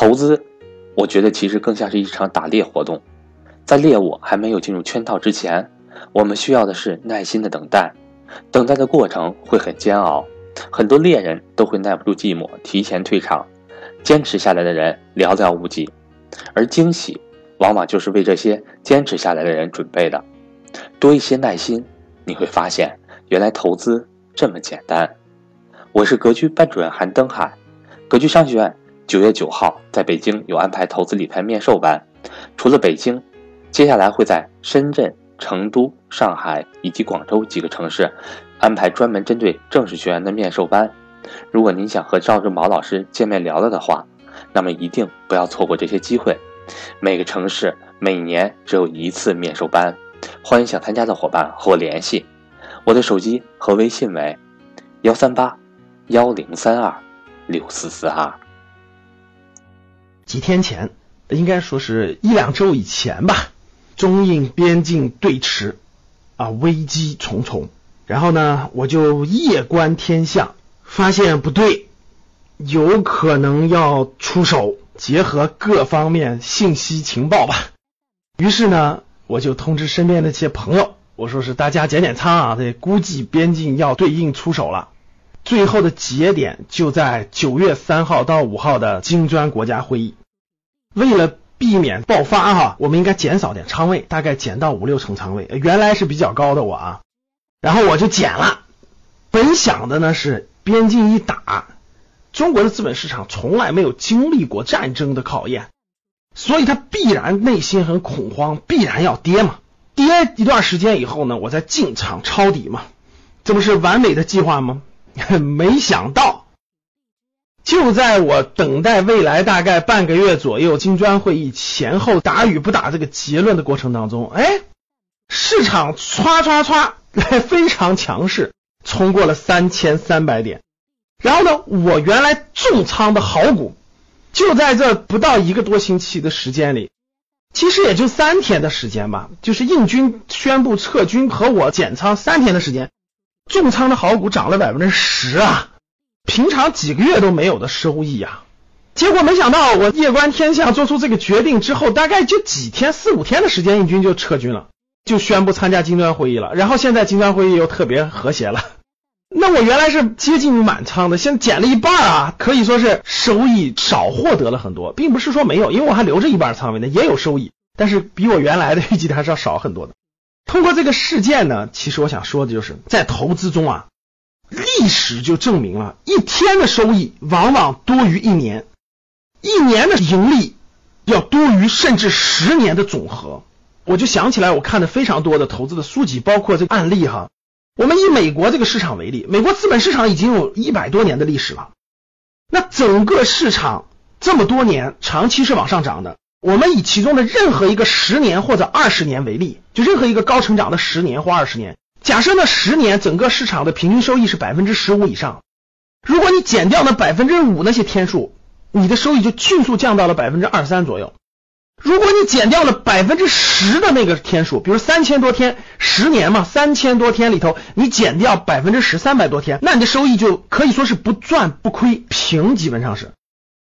投资，我觉得其实更像是一场打猎活动，在猎物还没有进入圈套之前，我们需要的是耐心的等待。等待的过程会很煎熬，很多猎人都会耐不住寂寞，提前退场。坚持下来的人寥寥无几，而惊喜往往就是为这些坚持下来的人准备的。多一些耐心，你会发现，原来投资这么简单。我是格局班主任韩登海，格局商学院九月九号在北京有安排投资理财面授班，除了北京，接下来会在深圳。成都、上海以及广州几个城市安排专门针对正式学员的面授班。如果您想和赵志毛老师见面聊聊的话，那么一定不要错过这些机会。每个城市每年只有一次面授班，欢迎想参加的伙伴和我联系。我的手机和微信为幺三八幺零三二六四四二。几天前，应该说是一两周以前吧。中印边境对峙，啊，危机重重。然后呢，我就夜观天象，发现不对，有可能要出手。结合各方面信息情报吧。于是呢，我就通知身边的一些朋友，我说是大家减减仓啊，这估计边境要对应出手了。最后的节点就在九月三号到五号的金砖国家会议。为了避免爆发哈，我们应该减少点仓位，大概减到五六成仓位。原来是比较高的我啊，然后我就减了。本想的呢是边境一打，中国的资本市场从来没有经历过战争的考验，所以它必然内心很恐慌，必然要跌嘛。跌一段时间以后呢，我再进场抄底嘛，这不是完美的计划吗？没想到。就在我等待未来大概半个月左右金砖会议前后打与不打这个结论的过程当中，哎，市场唰唰唰非常强势，冲过了三千三百点。然后呢，我原来重仓的好股，就在这不到一个多星期的时间里，其实也就三天的时间吧，就是印军宣布撤军和我减仓三天的时间，重仓的好股涨了百分之十啊。平常几个月都没有的收益呀，结果没想到我夜观天象做出这个决定之后，大概就几天四五天的时间，印军就撤军了，就宣布参加金砖会议了。然后现在金砖会议又特别和谐了，那我原来是接近满仓的，现在减了一半啊，可以说是收益少获得了很多，并不是说没有，因为我还留着一半仓位呢，也有收益，但是比我原来的预计的还是要少很多的。通过这个事件呢，其实我想说的就是在投资中啊。历史就证明了，一天的收益往往多于一年，一年的盈利要多于甚至十年的总和。我就想起来，我看的非常多的投资的书籍，包括这个案例哈。我们以美国这个市场为例，美国资本市场已经有一百多年的历史了，那整个市场这么多年长期是往上涨的。我们以其中的任何一个十年或者二十年为例，就任何一个高成长的十年或二十年。假设那十年整个市场的平均收益是百分之十五以上，如果你减掉那百分之五那些天数，你的收益就迅速降到了百分之二三左右。如果你减掉了百分之十的那个天数，比如三千多天，十年嘛，三千多天里头你减掉百分之十，三百多天，那你的收益就可以说是不赚不亏，平基本上是。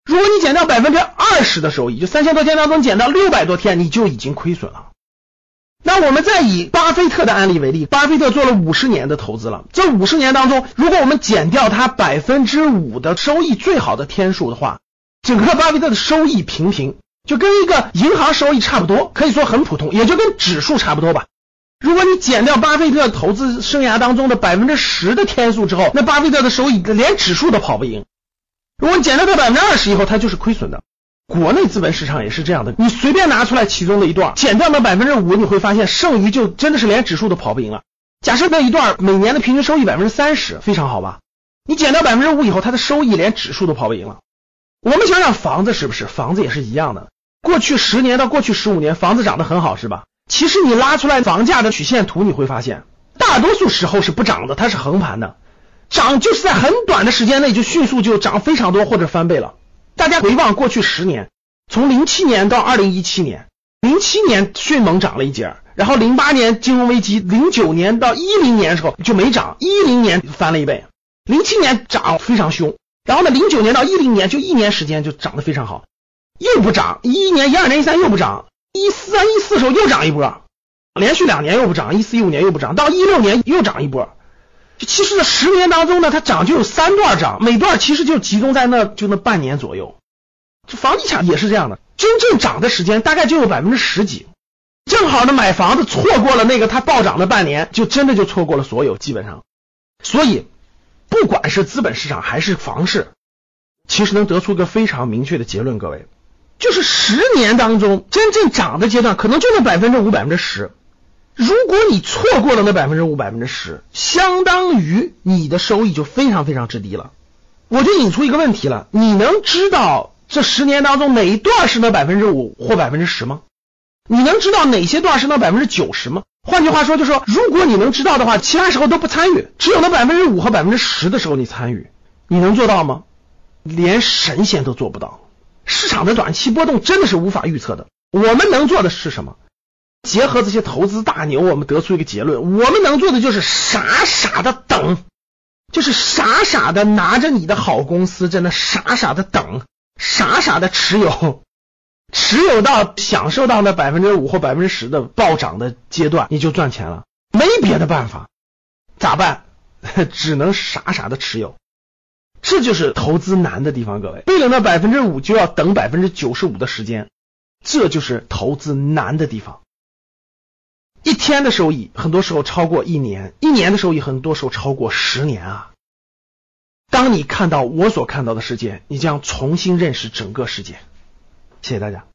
如果你减掉百分之二十的收益，就三千多天当中减到六百多天，你就已经亏损了。那我们再以巴菲特的案例为例，巴菲特做了五十年的投资了。这五十年当中，如果我们减掉他百分之五的收益最好的天数的话，整个巴菲特的收益平平，就跟一个银行收益差不多，可以说很普通，也就跟指数差不多吧。如果你减掉巴菲特投资生涯当中的百分之十的天数之后，那巴菲特的收益连指数都跑不赢。如果你减掉这百分之二十以后，它就是亏损的。国内资本市场也是这样的，你随便拿出来其中的一段，减掉那百分之五，你会发现剩余就真的是连指数都跑不赢了。假设那一段每年的平均收益百分之三十，非常好吧？你减掉百分之五以后，它的收益连指数都跑不赢了。我们想想房子是不是？房子也是一样的。过去十年到过去十五年，房子涨得很好，是吧？其实你拉出来房价的曲线图，你会发现，大多数时候是不涨的，它是横盘的。涨就是在很短的时间内就迅速就涨非常多或者翻倍了。大家回望过去十年，从零七年到二零一七年，零七年迅猛涨了一截，然后零八年金融危机，零九年到一零年的时候就没涨，一零年翻了一倍，零七年涨非常凶，然后呢，零九年到一零年就一年时间就涨得非常好，又不涨，一一年、一二年、一三又不涨，一三、一四时候又涨一波，连续两年又不涨，一四、一五年又不涨，到一六年又涨一波。就其实这十年当中呢，它涨就有三段涨，每段其实就集中在那就那半年左右。这房地产也是这样的，真正涨的时间大概就有百分之十几，正好呢买房子错过了那个它暴涨的半年，就真的就错过了所有基本上。所以不管是资本市场还是房市，其实能得出个非常明确的结论，各位，就是十年当中真正涨的阶段可能就那百分之五百分之十。如果你错过了那百分之五百分之十，相当于你的收益就非常非常之低了。我就引出一个问题了，你能知道这十年当中哪一段是那百分之五或百分之十吗？你能知道哪些段是那百分之九十吗？换句话说，就说，如果你能知道的话，其他时候都不参与，只有那百分之五和百分之十的时候你参与，你能做到吗？连神仙都做不到。市场的短期波动真的是无法预测的。我们能做的是什么？结合这些投资大牛，我们得出一个结论：我们能做的就是傻傻的等，就是傻傻的拿着你的好公司，在那傻傻的等，傻傻的持有，持有到享受到那百分之五或百分之十的暴涨的阶段，你就赚钱了。没别的办法，咋办？只能傻傻的持有。这就是投资难的地方，各位。为了那百分之五，就要等百分之九十五的时间，这就是投资难的地方。天的收益，很多时候超过一年；一年的收益，很多时候超过十年啊！当你看到我所看到的世界，你将重新认识整个世界。谢谢大家。